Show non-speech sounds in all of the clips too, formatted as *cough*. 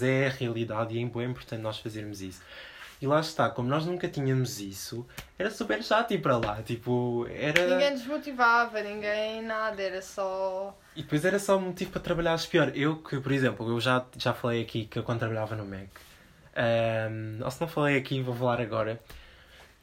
Macs é a realidade e é bem importante nós fazermos isso. E lá está, como nós nunca tínhamos isso, era super chato ir para lá. Tipo, era. Ninguém desmotivava, ninguém nada, era só. E depois era só motivo para trabalhar pior. Eu que, por exemplo, eu já, já falei aqui que eu quando trabalhava no Mac, um, ou se não falei aqui, vou falar agora,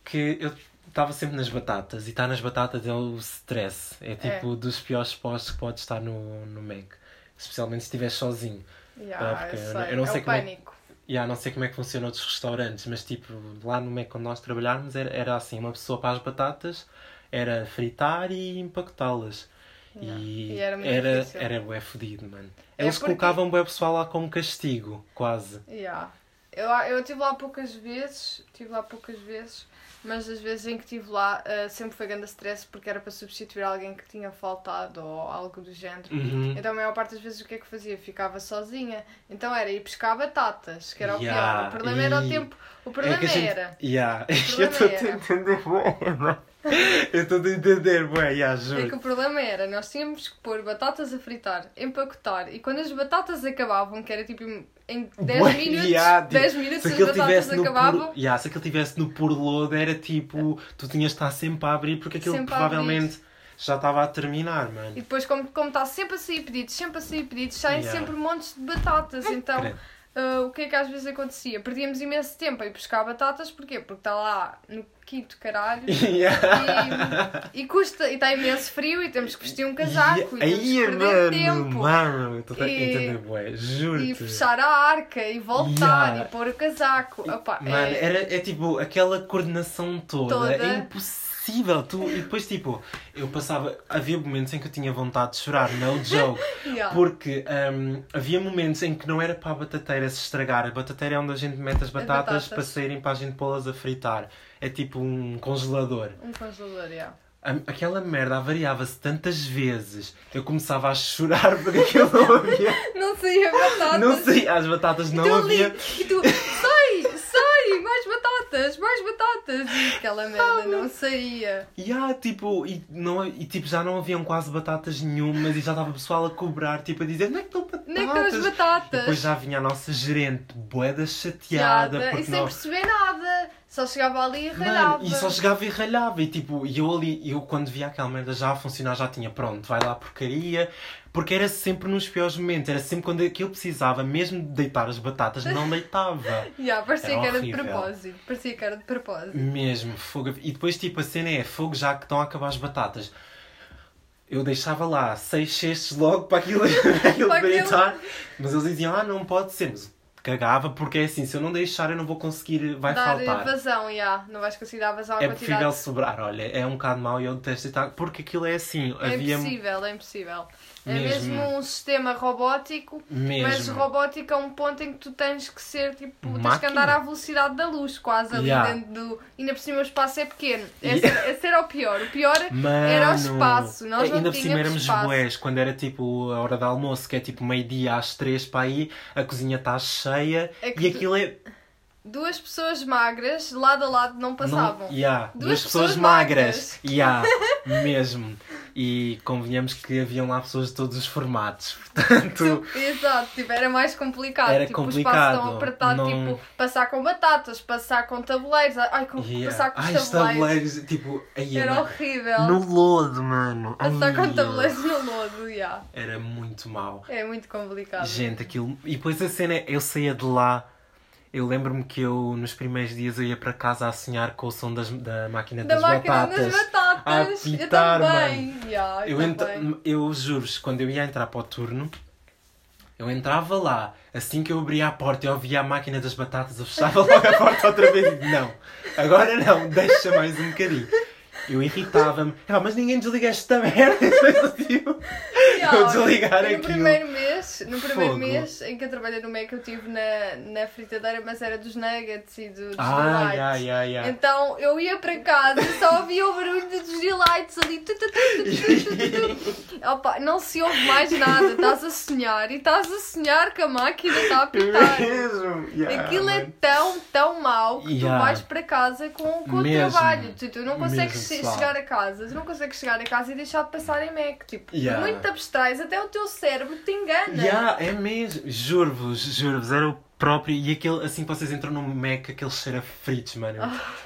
que eu estava sempre nas batatas e estar nas batatas é o stress. É tipo dos piores postos que pode estar no, no Mac. Especialmente se estiver sozinho. Yeah, porque eu eu não- eu não é sei como é- pânico. Yeah, não sei como é que funciona outros restaurantes, mas tipo, lá no Mac quando nós trabalháramos era, era assim, uma pessoa para as batatas era fritar e empacotá-las. Yeah. E, E era era, difícil. era bué fodido, mano. É Eles porque- colocavam bué pessoal lá como castigo, quase. Yeah. Eu, eu estive lá poucas vezes, estive lá poucas vezes, mas as vezes em que estive lá ah, sempre foi grande stress porque era para substituir alguém que tinha faltado ou algo do género. Uhum. Então a maior parte das vezes o que é que fazia? Ficava sozinha. Então era ir pescar batatas, que era o Yeah, pior. O problema era o e- tempo. O problema É que a gente- era. Yeah. *laughs* problema Eu estou a entender. *laughs* Eu estou a entender, bué, yeah, É que juro. o problema era, nós tínhamos que pôr batatas a fritar, empacotar, e quando as batatas acabavam, que era tipo em 10 Bué, minutos, yeah, tipo, 10 minutos Se as aquilo batatas acabavam. puro, yeah, se aquilo tivesse no puro lodo, era tipo, tu tinhas de estar sempre a abrir porque aquilo Sempre provavelmente já estava a terminar, mano. E depois, como, como está sempre a sair pedidos, sempre a sair pedidos, saem Yeah. sempre montes de batatas. Então, Ah, o que é que às vezes acontecia? Perdíamos imenso tempo a ir buscar batatas, porquê? Porque está lá no quinto caralho *laughs* Yeah. e, e custa, e está imenso frio e temos que vestir um casaco e, Aí, temos que perder tempo. Mano, eu estou a E- entender, bué, juro-te. E fechar a arca e voltar Yeah. e pôr o casaco. Opa, Mano, é- era, é tipo aquela coordenação toda, Toda. é impossível. Tu, e depois, tipo, eu passava. Havia momentos em que eu tinha vontade de chorar, no joke. *laughs* Yeah. Porque hum, havia momentos em que não era para a batateira se estragar. A batateira é onde a gente mete as batatas, batatas. para saírem para a gente pô-las a fritar. É tipo um congelador. Um congelador, yeah. A- Aquela merda avariava-se tantas vezes. Eu começava a chorar *laughs* porque aquilo não havia. Não saía batatas. Não sei, as batatas não tu havia. ali, e tu, batatas, mais batatas. E aquela merda não saía. E há, tipo, e, não, e tipo, já não haviam quase batatas nenhumas e já estava o pessoal a cobrar, tipo, a dizer, não é que estão batatas? Nem que as E batatas. depois já vinha a nossa gerente, boeda chateada, Piada, porque e sem nós... perceber nada. Só chegava ali e ralhava. E só chegava e ralhava. E tipo, e eu ali, eu quando via aquela merda já a funcionar, já tinha pronto, vai lá porcaria. Porque era sempre nos piores momentos, era sempre quando eu precisava mesmo de deitar as batatas, não *laughs* deitava. Yeah, parecia Era que era de propósito. Parecia que era de propósito. Mesmo, fogo. E depois, tipo, a cena é fogo já que estão a acabar as batatas. Eu deixava lá seis cestos logo para aquilo, *laughs* para aquilo Para aquilo. deitar. Mas eles diziam, ah, não pode ser. Mas cagava, porque é assim, se eu não deixar, eu não vou conseguir, vai dar faltar. vazão, yeah. não vais conseguir dar vazão à É quantidade. preferível sobrar, olha, é um bocado mau e eu detesto deitar, porque aquilo é assim. É havia impossível, é impossível. É Mesmo. mesmo um sistema robótico, mesmo. mas robótico a um ponto em que tu tens que ser tipo, tens que Máquina. andar à velocidade da luz, quase ali Yeah. dentro do. E ainda por cima o espaço é pequeno. Yeah. Esse, *laughs* esse era o pior. O pior Mano, era o espaço. Nós não ainda por cima éramos boés, quando era tipo a hora do almoço, que é tipo meio-dia às três para aí, a cozinha está cheia É e tu- aquilo é. Duas pessoas magras, lado a lado, não passavam. Não, yeah, Duas duas, pessoas, pessoas magras. Yeah, *laughs* mesmo. E convenhamos que haviam lá pessoas de todos os formatos. *laughs* Portanto, Exato, tipo, era mais complicado. Era tipo, o complicado, espaço tão apertado, não- tipo, passar com batatas, passar com tabuleiros, ai, com, yeah. passar com Ai, os os tabuleiros. tabuleiros, tipo, aí, Era mano, horrível. no lodo, mano. Passar com Ai, tabuleiros no lodo, yeah. Era muito mau. É muito complicado. Gente, aquilo. E depois a cena eu saía de lá. Eu lembro-me que eu, nos primeiros dias, eu ia para casa a sonhar com o som das, da máquina da das máquina batatas. das batatas. a eu apitar, também. Yeah, Eu, eu também. eu juro-vos, quando eu ia entrar para o turno, eu entrava lá, assim que eu abria a porta e ouvia a máquina das batatas, eu fechava logo a porta outra vez e não, agora não, deixa mais um bocadinho. Eu irritava-me, ah, mas ninguém desliga esta merda. *laughs* Tipo, eu desligar eu no aquilo. primeiro mês, no primeiro Fogo. mês em que eu trabalhei no Mac, eu estive na, na fritadeira, mas era dos nuggets e dos Ah, delights. yeah, yeah, yeah. Então eu ia para casa e só ouvia o barulho dos delights ali. Tu, tu, tu. *laughs* Opa, não se ouve mais nada, estás a sonhar e estás a sonhar que a máquina está a apitar. Mesmo. Yeah, Aquilo é mano. tão, tão mau que tu vais para casa com, com o trabalho. Tu, tu não consegues pessoal. chegar a casa, tu não consegues chegar a casa e deixar de passar em Mac. Tipo, Yeah. muito te abstrais, até o teu cérebro te engana. Yeah, é mesmo. Juro-vos, juro-vos, era o próprio. E aquele, assim que vocês entram no Mac, aquele cheiro a fritos, mano.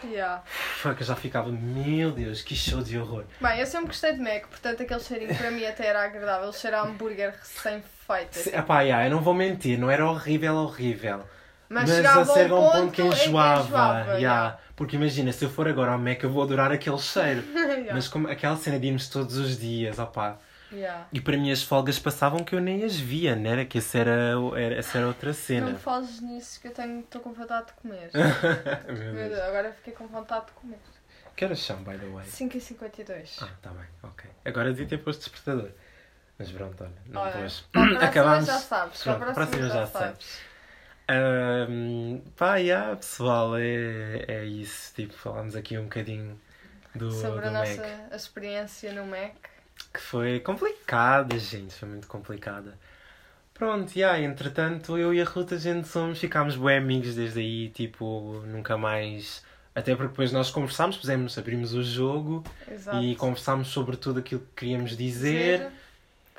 Yeah. Fuck, eu já ficava, meu Deus, que show de horror. Bem, eu sempre gostei de Mac, portanto aquele cheirinho para mim até era agradável. Ele cheira a hambúrguer recém-feito. Se, epá, yeah, eu não vou mentir, não era horrível, horrível. Mas, Mas chegava a ser a um ponto, que enjoava. enjoava, yeah. Porque imagina, se eu for agora ao Mac, eu vou adorar aquele cheiro. *laughs* yeah. Mas como aquela cena de irmos todos os dias, opá. Yeah. E para mim as folgas passavam que eu nem as via, não era? Que essa era, era, essa era outra Não cena. me fales nisso que eu tenho, estou com vontade de comer. *laughs* Meu agora fiquei com vontade de comer. Que horas são, by the way? 5h52. Ah, tá bem, ok. Agora devia ter posto despertador. Mas pronto, olha, não Olha, pôs. Acabámos. já sabes. Para a Pronto, próxima, já, sei. sabes. Ahm, pá, yeah, pessoal, é, é isso. Tipo, falámos aqui um bocadinho do, Sobre a do nossa Mac. experiência no Mac. Que foi complicada, gente. Foi muito complicada. Pronto, yeah, entretanto, eu e a Ruta, a gente somos, ficámos bem amigos desde aí, tipo, nunca mais. Até porque depois nós conversámos, pusemos, abrimos o jogo Exato. e conversámos sobre tudo aquilo que queríamos dizer.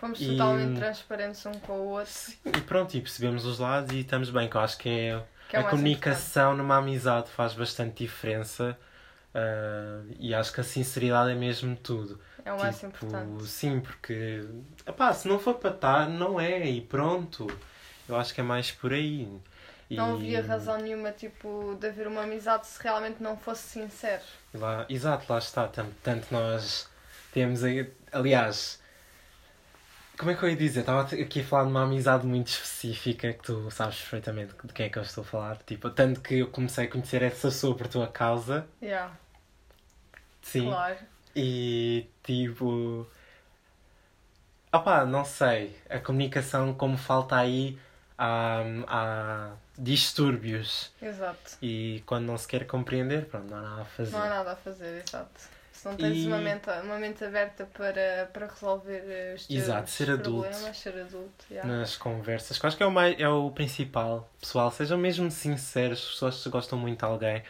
Fomos E- totalmente transparentes um com o outro. E pronto, e percebemos os lados e estamos bem, que eu acho que é Que é a comunicação numa amizade faz bastante diferença ah, e acho que a sinceridade é mesmo tudo. É o mais Tipo, importante. Sim, porque epá, se não for para estar, não é, e pronto. Eu acho que é mais por aí. E Não havia razão nenhuma, tipo, de haver uma amizade se realmente não fosse sincero. Lá, exato, lá está. Tanto, tanto nós temos. Aliás, como é que eu ia dizer? Estava aqui a falar de uma amizade muito específica que tu sabes perfeitamente de quem é que eu estou a falar. Tipo, tanto que eu comecei a conhecer essa pessoa por tua causa. Yeah, Sim. claro. E tipo. Opá, não sei. A comunicação, como falta aí, há, há distúrbios. Exato. E quando não se quer compreender, pronto, não há nada a fazer. Não há nada a fazer, exato. Se não tens E- uma, mente, uma mente aberta para, para resolver eh, os teus Exato, ser adulto. problemas, ser adulto. yeah. nas conversas, que acho que é o, mais, é o principal. Pessoal, sejam mesmo sinceros, as pessoas que gostam muito de alguém.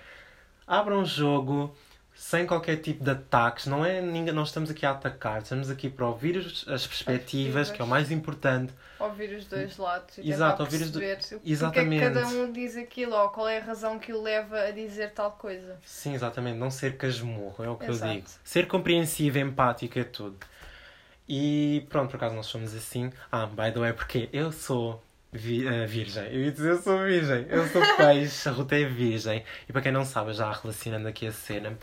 Abram um jogo sem qualquer tipo de ataques. Não, é, ninguém, não estamos aqui a atacar, estamos aqui para ouvir os- as perspectivas, que é o mais importante. Ouvir os dois lados e Exato, ouvir os do- perceber o que é que Exatamente. cada um diz aquilo ou qual é a razão que o leva a dizer tal coisa. Sim, exatamente, não ser casmurro, é o que Exato. eu digo. Ser compreensivo, empático é tudo. E pronto, por acaso nós somos assim. Ah, by the way, porque eu sou vi- eh, virgem. Eu ia dizer eu sou virgem. Eu sou *laughs* peixe, a Ruta é virgem. E para quem não sabe, já relacionando aqui a cena,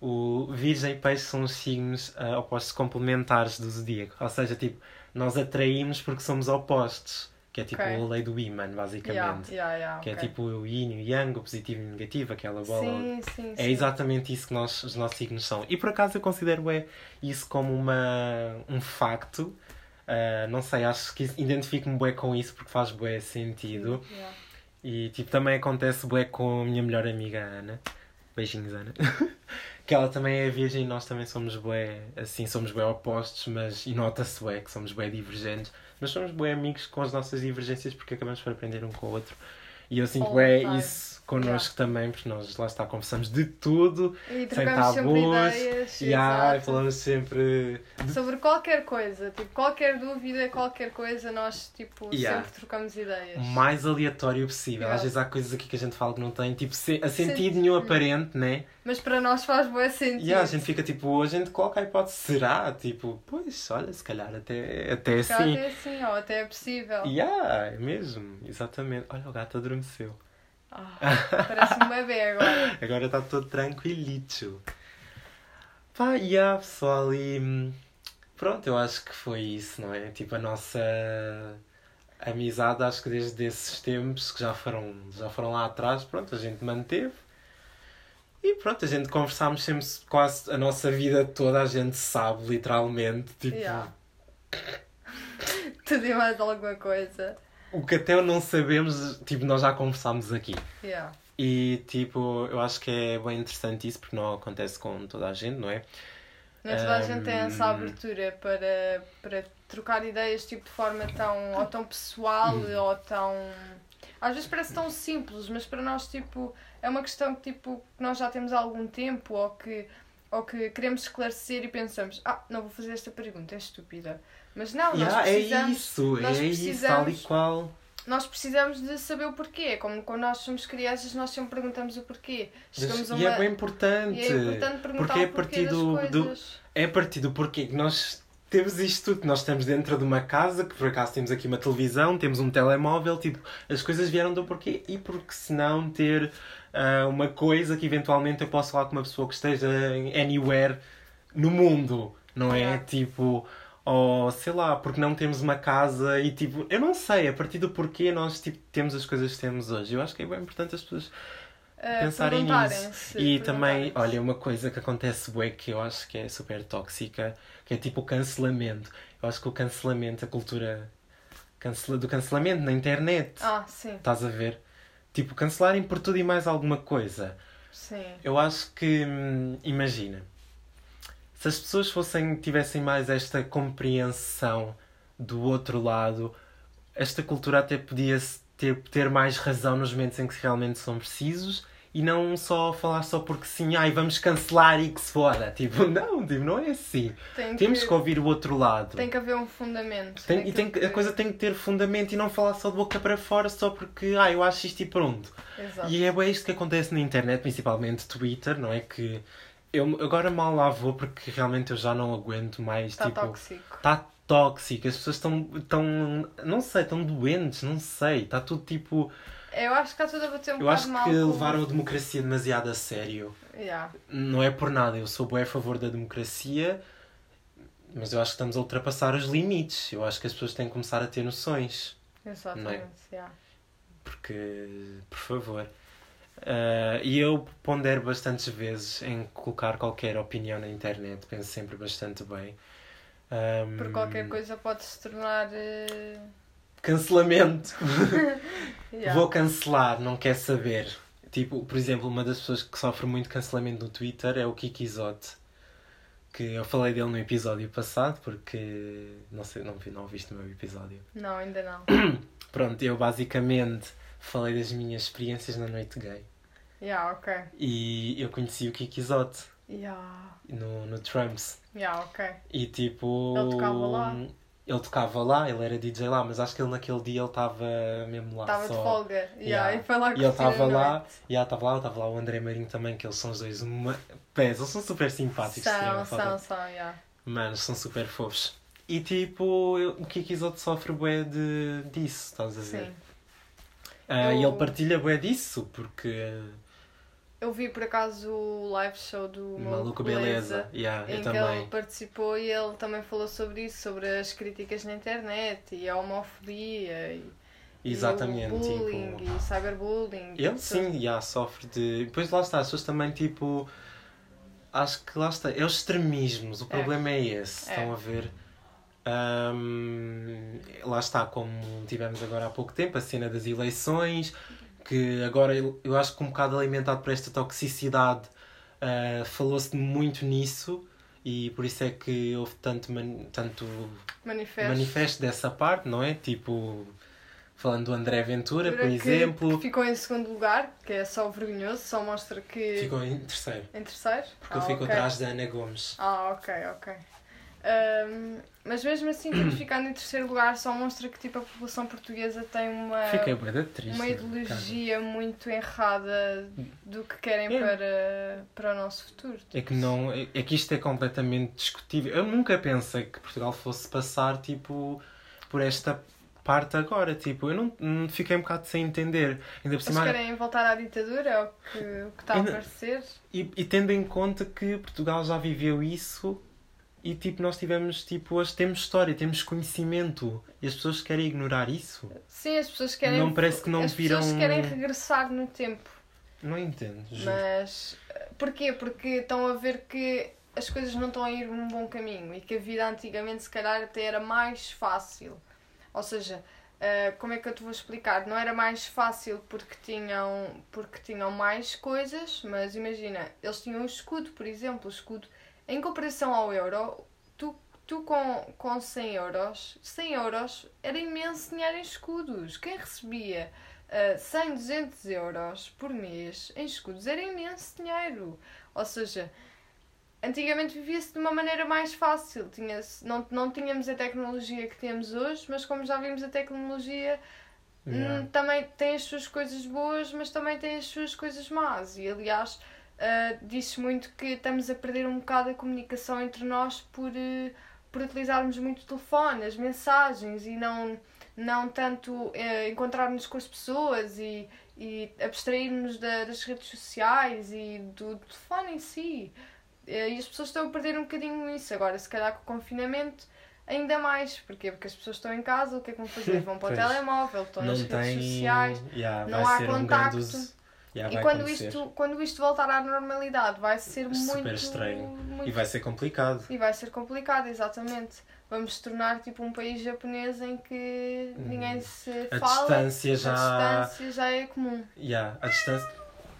o virgem e peixe são os signos ah, opostos complementares do zodíaco. Ou seja, tipo, nós atraímos porque somos opostos. Que é tipo Ok. a lei do imã, basicamente. Yeah, yeah, yeah, Que é ok. tipo o yin e o yang, o positivo e o negativo, aquela bola Sim, sim, é sim. exatamente isso que nós, os nossos signos são. E por acaso eu considero é, isso como uma, um facto. Ah, não sei, acho que identifico-me bué com isso porque faz bué sentido. E tipo, também acontece bué com a minha melhor amiga Ana. Beijinhos, Ana. *laughs* que ela também é virgem e nós também somos bué, assim, somos bué opostos, mas e nota-se bué que somos bué divergentes. Mas somos bué amigos com as nossas divergências porque acabamos por aprender um com o outro. E eu sinto time. isso connosco também, porque nós lá está, conversamos de tudo, E sem tabus, ideias e ah, exato. falamos sempre sobre qualquer coisa. Tipo, qualquer dúvida, qualquer coisa, nós tipo, Yeah. sempre trocamos ideias. o mais aleatório possível. Yeah. Às vezes há coisas aqui que a gente fala que não tem, tipo, se- a Sentido. nenhum aparente, né? Mas para nós faz bom sentido. E a gente fica tipo, a gente coloca a hipótese, será? Tipo, pois, olha, se calhar até, até Cá assim. Até assim, ou até é possível. Yeah, é mesmo, exatamente. Olha, o gato adormeceu. Ah, parece um bebê agora. *laughs* Agora está todo tranquilito. Pá, yeah, pessoal, e hum, pronto, eu acho que foi isso, não é? Tipo, a nossa amizade, acho que desde esses tempos que já foram, já foram lá atrás, pronto, a gente manteve. E pronto, a gente conversámos sempre quase a nossa vida toda, a gente sabe, literalmente, tipo, Yeah. *laughs* Tudo e mais alguma coisa. O que até não sabemos, tipo, nós já conversámos aqui. Yeah. E tipo, eu acho que é bem interessante isso porque não acontece com toda a gente, não é? Nem toda a gente tem essa Hum. abertura para, para trocar ideias tipo, de forma tão, ou tão pessoal Hum. ou tão. Às vezes parece tão simples, mas para nós tipo, é uma questão que tipo, que nós já temos há algum tempo ou que, ou que queremos esclarecer e pensamos, ah, não vou fazer esta pergunta, é estúpida. Mas não, nós Yeah, é precisamos. isso, nós é isso, tal e precisamos- qual. nós precisamos de saber o porquê. Como quando nós somos crianças, nós sempre perguntamos o porquê. Chegamos a E é uma- bem importante. e é importante perguntar porque é o a porquê partir do, do, é a partir do porquê que nós temos isto tudo. Nós estamos dentro de uma casa, que por acaso temos aqui uma televisão, temos um telemóvel, tipo, as coisas vieram do porquê. E porque se não ter ah, uma coisa que eventualmente eu posso falar com uma pessoa que esteja em anywhere no mundo, não é? Yeah. Tipo, ou sei lá, porque não temos uma casa e tipo, eu não sei, a partir do porquê nós tipo, temos as coisas que temos hoje. Eu acho que é bem importante as pessoas Uh, pensarem nisso. E também, olha, uma coisa que acontece bué que eu acho que é super tóxica, que é tipo o cancelamento. Eu acho que o cancelamento, a cultura cancela, do cancelamento na internet, Ah, sim, estás a ver? Tipo, cancelarem por tudo e mais alguma coisa. sim. Eu acho que, hum, imagina, se as pessoas fossem, tivessem mais esta compreensão do outro lado, esta cultura até podia ter, ter mais razão nos momentos em que realmente são precisos e não só falar só porque sim, ai, vamos cancelar e que se foda. *laughs* Tipo, não, tipo, não é assim. Tem Temos que, que ouvir o outro lado. tem que haver um fundamento. Tem- e daquilo tem que- a coisa tem que ter fundamento e não falar só de boca para fora só porque, ah, eu acho isto e pronto. Exato. E é bem isto que acontece na internet, principalmente Twitter, não é? Que eu agora mal lá vou porque realmente eu já não aguento mais. Está tipo, tóxico. Está tóxico, as pessoas estão, estão. Não sei, estão doentes, não sei. Está tudo tipo. Eu acho que está tudo a bater um Eu acho mal. que levaram a democracia demasiado a sério. Yeah. Não é por nada, eu sou bem a favor da democracia, mas eu acho que estamos a ultrapassar os limites. Eu acho que as pessoas têm que começar a ter noções. Exatamente, é? yeah. Porque, por favor. Ah, e eu pondero bastantes vezes em colocar qualquer opinião na internet, penso sempre bastante bem. Ahm, Por qualquer coisa pode se tornar. eh, Cancelamento! *laughs* *laughs* yeah. Vou cancelar, não quer saber. Tipo, por exemplo, uma das pessoas que sofre muito cancelamento no Twitter é o Kiki Isote. Que eu falei dele no episódio passado, porque não sei, não, vi- não viste o meu episódio. *coughs* Não, ainda não. Pronto, eu basicamente falei das minhas experiências na noite gay. Yeah, ok. E eu conheci o Kiki Isote Yeah. no, no Trumps. Yeah, ok. E tipo. Ele tocava lá? Ele tocava lá, ele era DJ lá, mas acho que ele naquele dia ele estava mesmo lá Estava de folga. Yeah, Yeah. E foi lá E ele estava lá, e estava lá, estava lá o André Marinho também, que eles são os dois uma... Pés, eles são super simpáticos. São, são, são, yeah. Mano, são super fofos. E tipo, eu- o Kiki Isote sofre bué de, disso, estás a ver? Sim. E Eu- ele partilha bué disso, porque... Eu vi por acaso o live show do Maluco Beleza. Yeah, eu em que também. ele participou e ele também falou sobre isso, sobre as críticas na internet e a homofobia e, Exatamente, e o bullying tipo... e cyberbullying. Ele e sim, já sofre de. Depois lá está, as pessoas também tipo. Acho que lá está. É os extremismos, o problema é esse, É. estão a ver? Ahm, lá está, como tivemos agora há pouco tempo, a cena das eleições, que agora eu, eu acho que um bocado alimentado por esta toxicidade, ah, falou-se muito nisso e por isso é que houve tanto, man- tanto Manifesto. manifesto dessa parte, não é? Tipo, falando do André Ventura, por que- exemplo. que ficou em segundo lugar, que é só vergonhoso, só mostra que. Ficou em terceiro. Em terceiro? Porque ah, ele ficou ok. atrás da Ana Gomes. Ah, ok, ok. Ahm, mas mesmo assim, tipo, ficando em terceiro lugar, só mostra que tipo, a população portuguesa tem uma, triste. uma ideologia muito errada do que querem É. para, para o nosso futuro. cara. É que, não, é, é que isto é completamente discutível. Eu nunca pensei que Portugal fosse passar tipo, por esta parte agora. Tipo, eu não, fiquei um bocado sem entender. Ainda por cima, querem voltar à ditadura, é o que, o que está a Ainda- parecer. e, e tendo em conta que Portugal já viveu isso e tipo, nós tivemos, tipo, hoje temos história, temos conhecimento e as pessoas querem ignorar isso. Sim, as pessoas querem. Não parece que não as viram- pessoas querem regressar no tempo. Não entendo. juro. Mas porquê? Porque estão a ver que as coisas não estão a ir num bom caminho e que a vida antigamente se calhar até era mais fácil. Ou seja, eh, como é que eu te vou explicar? Não era mais fácil porque tinham, porque tinham mais coisas, mas imagina, eles tinham o escudo, por exemplo, o escudo. Em comparação ao euro, tu, tu com, com 100 euros, 100 euros era imenso dinheiro em escudos. Quem recebia uh, 100, 200 euros por mês em escudos era imenso dinheiro. Ou seja, antigamente vivia-se de uma maneira mais fácil. Tinha não, não tínhamos a tecnologia que temos hoje, mas como já vimos a tecnologia Yeah. hum, também tem as suas coisas boas, mas também tem as suas coisas más. E aliás, uh, diz muito que estamos a perder um bocado a comunicação entre nós por, uh, por utilizarmos muito o telefone, as mensagens e não, não tanto uh, encontrar-nos com as pessoas e, e abstrair-nos da, das redes sociais e do telefone em si. E as pessoas estão a perder um bocadinho isso. Agora, se calhar com o confinamento ainda mais. Porquê? Porque as pessoas estão em casa, o que é que vão fazer? *laughs* Vão para o Pois. telemóvel, estão não nas redes tem. sociais. Yeah, não há um contacto. grande. Yeah, E quando acontecer. isto, quando isto voltar à normalidade vai ser Super muito, estranho. muito- E vai ser complicado. e vai ser complicado, exatamente. Vamos se tornar tipo um país japonês em que ninguém se Hum. A fala. distância já. A distância já é comum. Yeah, a distância.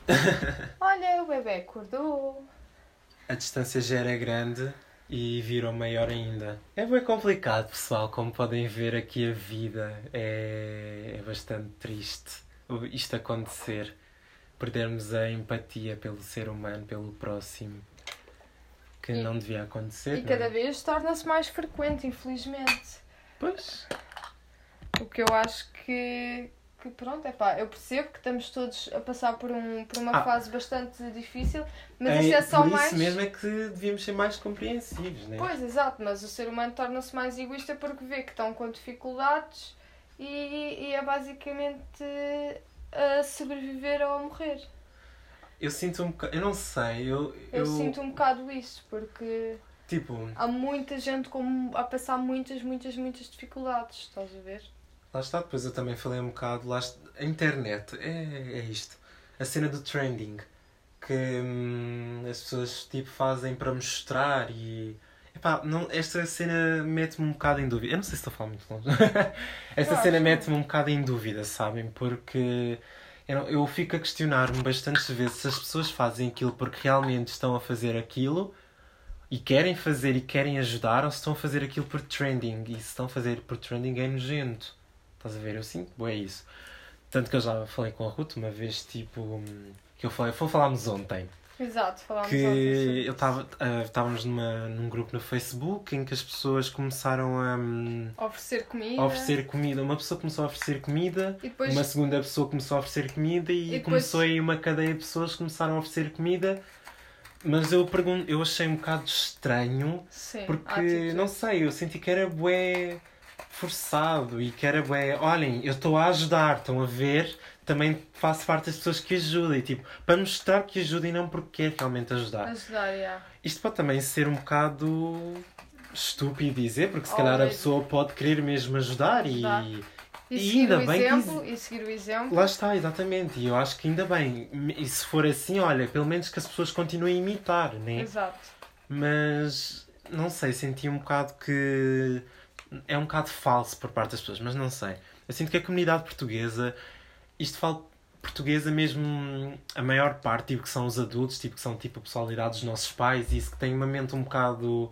*laughs* Olha, o bebê acordou. A distância já era grande e virou maior ainda. É bem complicado, pessoal. Como podem ver aqui, a vida é, é bastante triste. Isto acontecer. Perdermos a empatia pelo ser humano, pelo próximo. Que E- não devia acontecer. E não cada é? vez torna-se mais frequente, infelizmente. Pois. O que eu acho que, que pronto, é pá, eu percebo que estamos todos a passar por, um, por uma Ah. fase bastante difícil, mas isso é só por mais. isso mesmo é que devíamos ser mais compreensivos, né? Pois, exato, mas o ser humano torna-se mais egoísta porque vê que estão com dificuldades e, e é basicamente a sobreviver ou a morrer. Eu sinto um bocado. Eu não sei, eu. Eu, sinto um bocado isso, porque Tipo, há muita gente com, a passar muitas, muitas, muitas dificuldades, estás a ver? lá está, depois eu também falei um bocado. Lá está, a internet é, é isto. A cena do trending. Que hum, as pessoas tipo, fazem para mostrar e. Epá, não, esta cena mete-me um bocado em dúvida. Eu não sei se estou a falar muito longe. *laughs* esta Eu cena mete-me um bocado em dúvida, sabem? Porque eu, não- eu fico a questionar-me bastantes vezes se as pessoas fazem aquilo porque realmente estão a fazer aquilo e querem fazer e querem ajudar ou se estão a fazer aquilo por trending. E se estão a fazer por trending é nojento. Estás a ver? Eu sinto, é isso. Tanto que eu já falei com a Ruth uma vez, tipo, hum, que eu falei, foi falámos ontem Exato, falámos que eu estava ah, estávamos numa num grupo no Facebook em que as pessoas começaram a, hum, oferecer comida. a oferecer comida. Uma pessoa começou a oferecer comida E depois, uma segunda pessoa começou a oferecer comida e, E depois- começou aí uma cadeia de pessoas que começaram a oferecer comida. Mas eu pergunto eu achei um bocado estranho sim, porque não sei eu senti que era bué forçado e que era bué olhem eu estou a ajudar estão a ver também faço parte das pessoas que ajudam e tipo para mostrar que ajuda e não porque quer realmente ajudar Ajudar, yeah. isto pode também ser um bocado estúpido dizer, porque se Oh, calhar a mas- pessoa pode querer mesmo ajudar Ajudar. e. E, E seguir ainda o bem que exemplo, e seguir o exemplo. Lá está, exatamente. E eu acho que ainda bem. E se for assim, olha, pelo menos que as pessoas continuem a imitar, né? Exato. Mas não sei, senti um bocado que é um bocado falso por parte das pessoas, mas não sei. Eu sinto que a comunidade portuguesa, isto falo portuguesa mesmo, a maior parte, tipo que são os adultos, tipo que são tipo a pessoalidade dos nossos pais, e isso que tem uma mente um bocado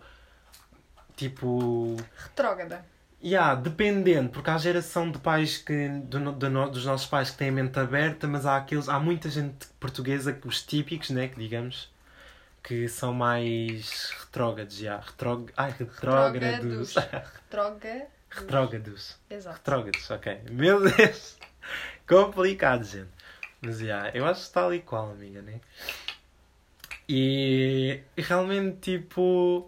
tipo. Retrógrada. Yeah, dependente, porque há a geração de pais que, do, do dos nossos pais que têm a mente aberta, mas há aqueles, há muita gente portuguesa, que os típicos, né, que digamos, que são mais retrógrados, já. Retrog... Ai, retrógrados. Retrógrada. *laughs* retrógrados. Exato. Retrógrados, ok. Meu Deus! *laughs* Complicado, gente. Mas já, eu acho que está ali qual, amiga, né? E, e realmente, tipo.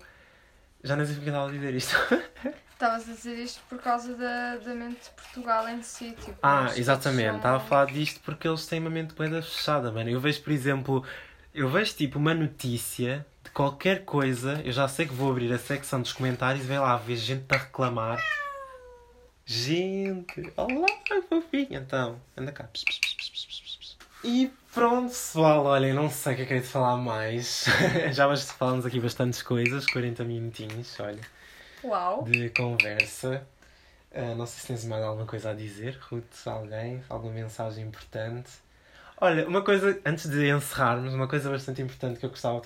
Já não sei porque eu estava a dizer isto. *laughs* Estavas a dizer isto por causa da, da mente de Portugal em si. Tipo, Ah, exatamente. são- Estava a falar disto porque eles têm uma mente bem fechada, mano. Eu vejo, por exemplo, eu vejo tipo uma notícia de qualquer coisa, eu já sei que vou abrir a secção dos comentários e vai lá ver gente a reclamar. Gente, olá, fofinho. Então, anda cá. Pss, pss, pss. E pronto, pessoal, olhem, não sei o que é que é de falar mais. *laughs* já falamos aqui bastantes coisas, 40 minutinhos, olha Uau. de conversa. Ah, não sei se tens mais alguma coisa a dizer, Ruth, alguém, alguma mensagem importante. Olha, uma coisa, antes de encerrarmos, uma coisa bastante importante que eu gostava de